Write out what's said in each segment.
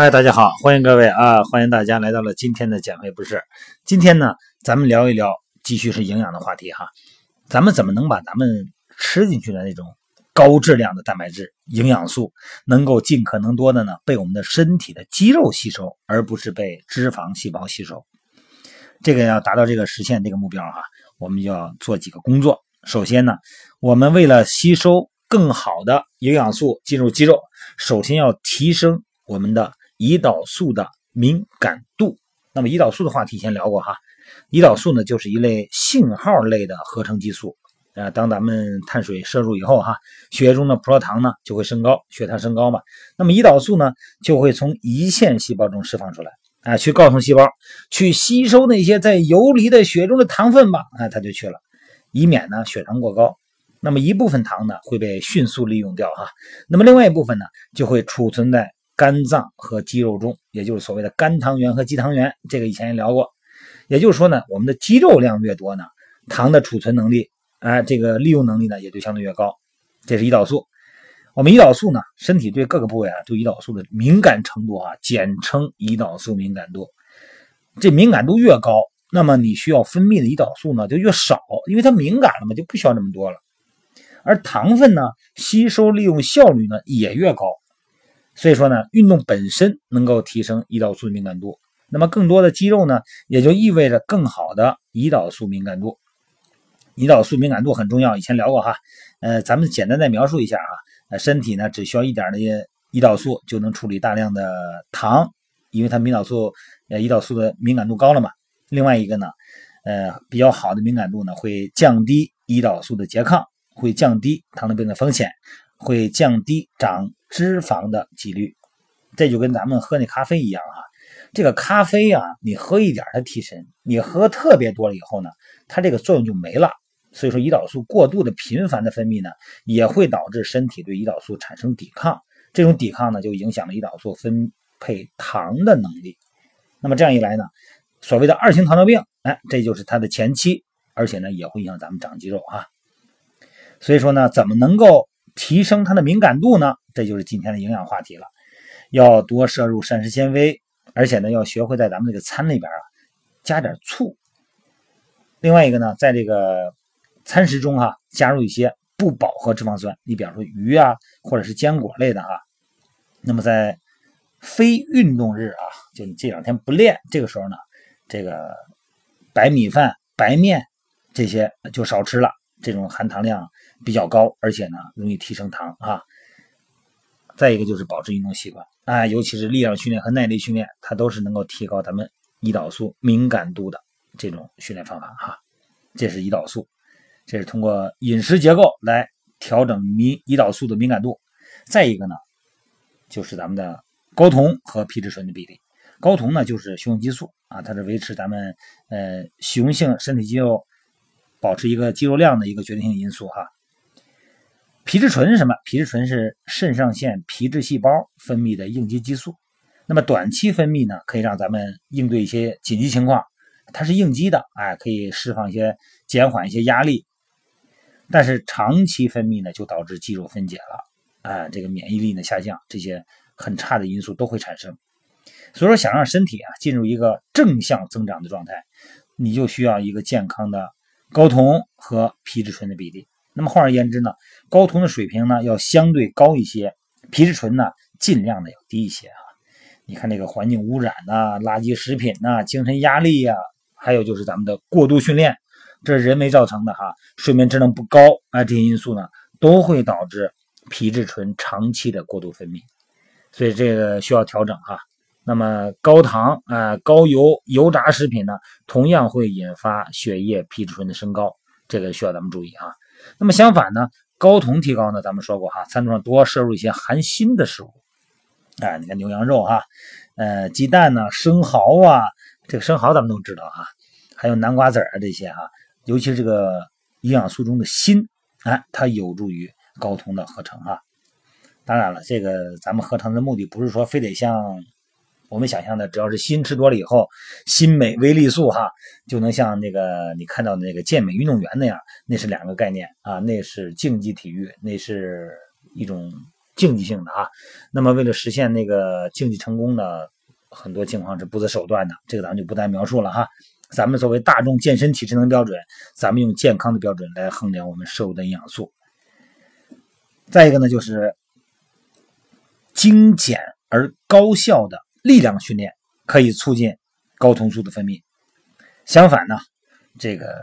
嗨，大家好，欢迎各位啊，欢迎大家来到了今天的减肥不是。今天呢，咱们聊一聊，继续是营养的话题哈。咱们怎么能把咱们吃进去的那种高质量的蛋白质、营养素，能够尽可能多的呢被我们的身体的肌肉吸收，而不是被脂肪细胞吸收？这个要达到这个实现这个目标哈，我们就要做几个工作。首先呢，我们为了吸收更好的营养素进入肌肉，首先要提升我们的。胰岛素的敏感度，那么胰岛素的话题以前聊过哈。胰岛素呢，就是一类信号类的合成激素啊。当咱们碳水摄入以后哈，血液中的葡萄糖呢就会升高，血糖升高嘛。那么胰岛素呢就会从胰腺细胞中释放出来啊，去告诉细胞去吸收那些在游离的血中的糖分吧。啊，它就去了，以免呢血糖过高。那么一部分糖呢会被迅速利用掉哈，那么另外一部分呢就会储存在。肝脏和肌肉中，也就是所谓的肝糖原和肌糖原，这个以前也聊过。也就是说呢，我们的肌肉量越多呢，糖的储存能力，哎，这个利用能力呢也就相对越高。这是胰岛素。我们胰岛素呢，身体对各个部位啊，对胰岛素的敏感程度啊，简称胰岛素敏感度。这敏感度越高，那么你需要分泌的胰岛素呢就越少，因为它敏感了嘛，就不需要这么多了。而糖分呢，吸收利用效率呢也越高。所以说呢，运动本身能够提升胰岛素敏感度，那么更多的肌肉呢，也就意味着更好的胰岛素敏感度。胰岛素敏感度很重要，以前聊过哈，呃，咱们简单再描述一下啊，呃，身体呢只需要一点的胰岛素就能处理大量的糖，因为它胰岛素呃胰岛素的敏感度高了嘛。另外一个呢，呃，比较好的敏感度呢会降低胰岛素的拮抗，会降低糖尿病的风险，会降低长。脂肪的几率，这就跟咱们喝那咖啡一样啊。这个咖啡啊，你喝一点它提神，你喝特别多了以后呢，它这个作用就没了。所以说，胰岛素过度的频繁的分泌呢，也会导致身体对胰岛素产生抵抗。这种抵抗呢，就影响了胰岛素分配糖的能力。那么这样一来呢，所谓的二型糖尿病，哎，这就是它的前期，而且呢，也会影响咱们长肌肉啊。所以说呢，怎么能够提升它的敏感度呢？这就是今天的营养话题了，要多摄入膳食纤维，而且呢，要学会在咱们这个餐里边啊加点醋。另外一个呢，在这个餐食中哈加入一些不饱和脂肪酸，你比方说鱼啊，或者是坚果类的哈。那么在非运动日啊，就你这两天不练，这个时候呢，这个白米饭、白面这些就少吃了，这种含糖量比较高，而且呢容易提升糖啊。再一个就是保持运动习惯啊，尤其是力量训练和耐力训练，它都是能够提高咱们胰岛素敏感度的这种训练方法哈。这是胰岛素，这是通过饮食结构来调整敏胰岛素的敏感度。再一个呢，就是咱们的睾酮和皮质醇的比例。睾酮呢就是雄性激素啊，它是维持咱们呃雄性身体肌肉保持一个肌肉量的一个决定性因素哈。皮质醇是什么？皮质醇是肾上腺皮质细胞分泌的应激激素。那么短期分泌呢，可以让咱们应对一些紧急情况，它是应激的，哎，可以释放一些、减缓一些压力。但是长期分泌呢，就导致肌肉分解了，啊，这个免疫力呢下降，这些很差的因素都会产生。所以说，想让身体啊进入一个正向增长的状态，你就需要一个健康的睾酮和皮质醇的比例。那么换而言之呢，睾酮的水平呢要相对高一些，皮质醇呢尽量的要低一些啊。你看这个环境污染呐、垃圾食品呐、精神压力呀，还有就是咱们的过度训练，这是人为造成的哈。睡眠质量不高啊，这些因素呢都会导致皮质醇长期的过度分泌，所以这个需要调整哈。那么高糖啊、高油、油炸食品呢，同样会引发血液皮质醇的升高，这个需要咱们注意啊。那么相反呢，睾酮提高呢，咱们说过哈，餐桌上多摄入一些含锌的食物，哎，你看牛羊肉哈，呃，鸡蛋呢，生蚝啊，这个生蚝咱们都知道哈，还有南瓜籽啊这些哈，尤其是这个营养素中的锌，哎，它有助于睾酮的合成哈。当然了，这个咱们合成的目的不是说非得像。我们想象的，只要是锌吃多了以后，锌镁微粒素哈，就能像那个你看到的那个健美运动员那样，那是两个概念啊，那是竞技体育，那是一种竞技性的啊。那么为了实现那个竞技成功呢，很多情况是不择手段的，这个咱们就不再描述了哈。咱们作为大众健身体质能标准，咱们用健康的标准来衡量我们摄入的营养素。再一个呢，就是精简而高效的力量训练可以促进睾酮素的分泌。相反呢，这个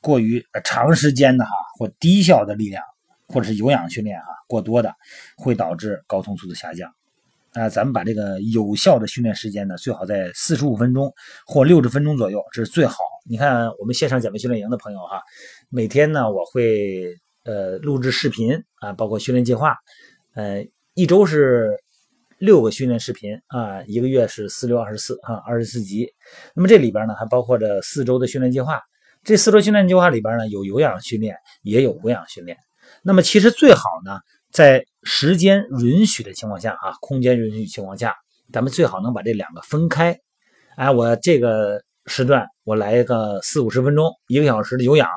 过于长时间的哈或低效的力量或者是有氧训练哈过多的，会导致睾酮素的下降。啊，咱们把这个有效的训练时间呢，最好在四十五分钟或六十分钟左右，这是最好。你看我们线上减肥训练营的朋友哈，每天呢我会呃录制视频啊，包括训练计划，呃一周是六个训练视频啊，一个月是四六二十四啊，二十四集。那么这里边呢还包括着四周的训练计划，这四周训练计划里边呢有有氧训练，也有无氧训练。那么其实最好呢。在时间允许的情况下，啊，空间允许情况下，咱们最好能把这两个分开。哎，我这个时段我来个四五十分钟，一个小时的有氧，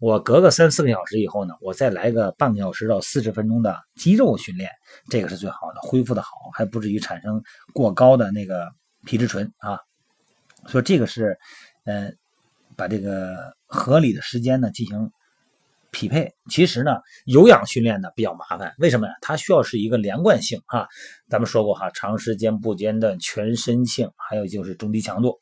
我隔个三四个小时以后呢，我再来个半个小时到四十分钟的肌肉训练，这个是最好的，恢复的好，还不至于产生过高的那个皮质醇啊。所以这个是，呃，把这个合理的时间呢进行。匹配其实呢，有氧训练呢比较麻烦，为什么呀？它需要是一个连贯性啊。咱们说过哈，长时间不间断、全身性，还有就是中低强度，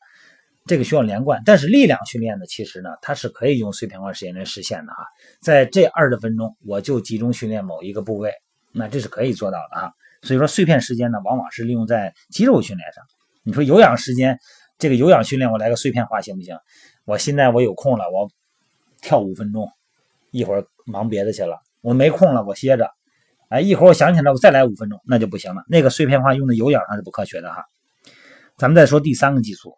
这个需要连贯。但是力量训练呢，其实呢，它是可以用碎片化时间来实现的哈。在这二十分钟，我就集中训练某一个部位，那这是可以做到的啊。所以说，碎片时间呢，往往是利用在肌肉训练上。你说有氧时间，这个有氧训练我来个碎片化行不行？我现在我有空了，我跳五分钟。一会儿忙别的去了，我没空了，我歇着。哎，一会儿我想起来，我再来五分钟，那就不行了。那个碎片化用的有氧上是不科学的哈。咱们再说第三个激素，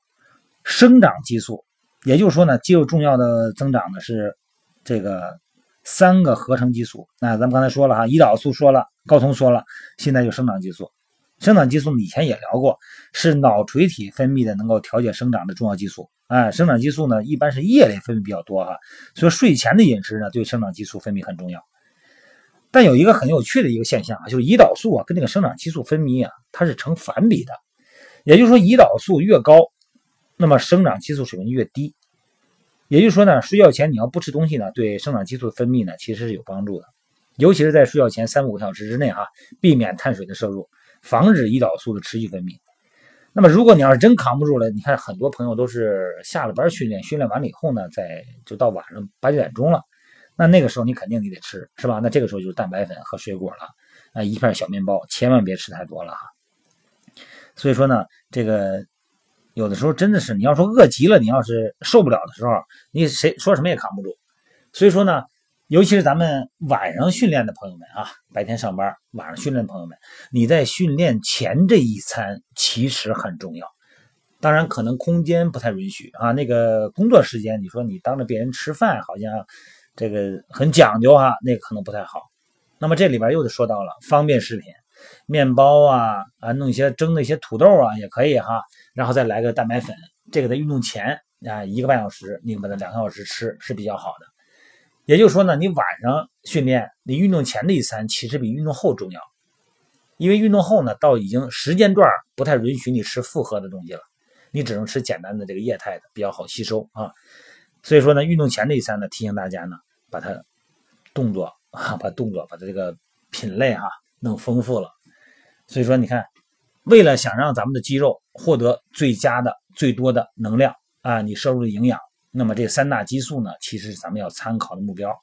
生长激素。也就是说呢，肌肉重要的增长的是这个三个合成激素。那咱们刚才说了哈，胰岛素说了，睾酮说了，现在就生长激素。生长激素以前也聊过，是脑垂体分泌的，能够调节生长的重要激素。哎，生长激素呢，一般是夜里分泌比较多哈，所以睡前的饮食呢，对生长激素分泌很重要。但有一个很有趣的一个现象啊，就是胰岛素啊跟这个生长激素分泌啊，它是成反比的。也就是说，胰岛素越高，那么生长激素水平越低。也就是说呢，睡觉前你要不吃东西呢，对生长激素的分泌呢其实是有帮助的，尤其是在睡觉前三五个小时之内哈，避免碳水的摄入，防止胰岛素的持续分泌。那么，如果你要是真扛不住了，你看很多朋友都是下了班训练，训练完了以后呢，再就到晚上八九点钟了，那那个时候你肯定你得吃，是吧？那这个时候就是蛋白粉和水果了，啊，一片小面包，千万别吃太多了哈。所以说呢，这个有的时候真的是，你要说饿极了，你要是受不了的时候，你谁说什么也扛不住。所以说呢。尤其是咱们晚上训练的朋友们啊，白天上班，晚上训练的朋友们，你在训练前这一餐其实很重要。当然，可能空间不太允许啊。那个工作时间，你说你当着别人吃饭，好像这个很讲究啊，那个可能不太好。那么这里边又得说到了方便食品，面包啊啊，弄一些蒸的一些土豆啊也可以哈，然后再来个蛋白粉，这个在运动前啊一个半小时，你把它两个小时吃是比较好的。也就是说呢，你晚上训练，你运动前的一餐其实比运动后重要，因为运动后呢，到已经时间段不太允许你吃复合的东西了，你只能吃简单的这个液态的，比较好吸收啊。所以说呢，运动前的一餐呢，提醒大家呢，把它动作啊，把动作把它这个品类哈弄丰富了。所以说你看，为了想让咱们的肌肉获得最佳的、最多的能量啊，你摄入的营养。那么这三大激素呢，其实是咱们要参考的目标。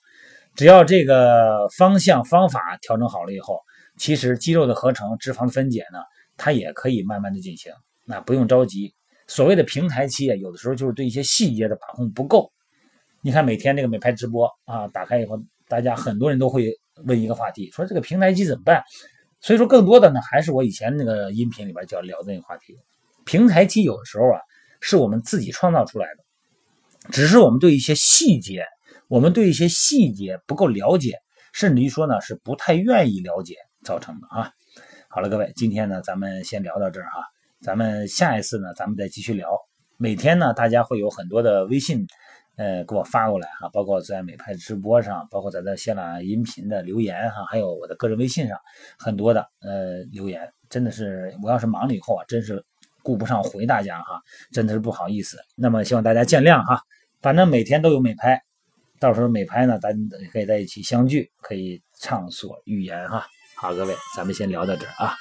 只要这个方向方法调整好了以后，其实肌肉的合成、脂肪的分解呢，它也可以慢慢的进行。那不用着急。所谓的平台期啊，有的时候就是对一些细节的把控不够。你看每天这个美拍直播啊，打开以后，大家很多人都会问一个话题，说这个平台期怎么办？所以说，更多的呢，还是我以前那个音频里边就要聊的那个话题。平台期有的时候啊，是我们自己创造出来的。只是我们对一些细节，我们对一些细节不够了解，甚至于说呢是不太愿意了解造成的啊。好了，各位，今天呢咱们先聊到这儿哈，咱们下一次呢咱们再继续聊每天呢，大家会有很多的微信，呃，给我发过来哈，包括在美拍直播上，包括在这新浪音频的留言哈，还有我的个人微信上很多的呃留言，真的是我要是忙了以后啊，真是顾不上回大家哈，真的是不好意思。那么希望大家见谅哈，反正每天都有美拍，到时候美拍呢，咱可以在一起相聚，可以畅所欲言哈。好，各位，咱们先聊到这儿啊。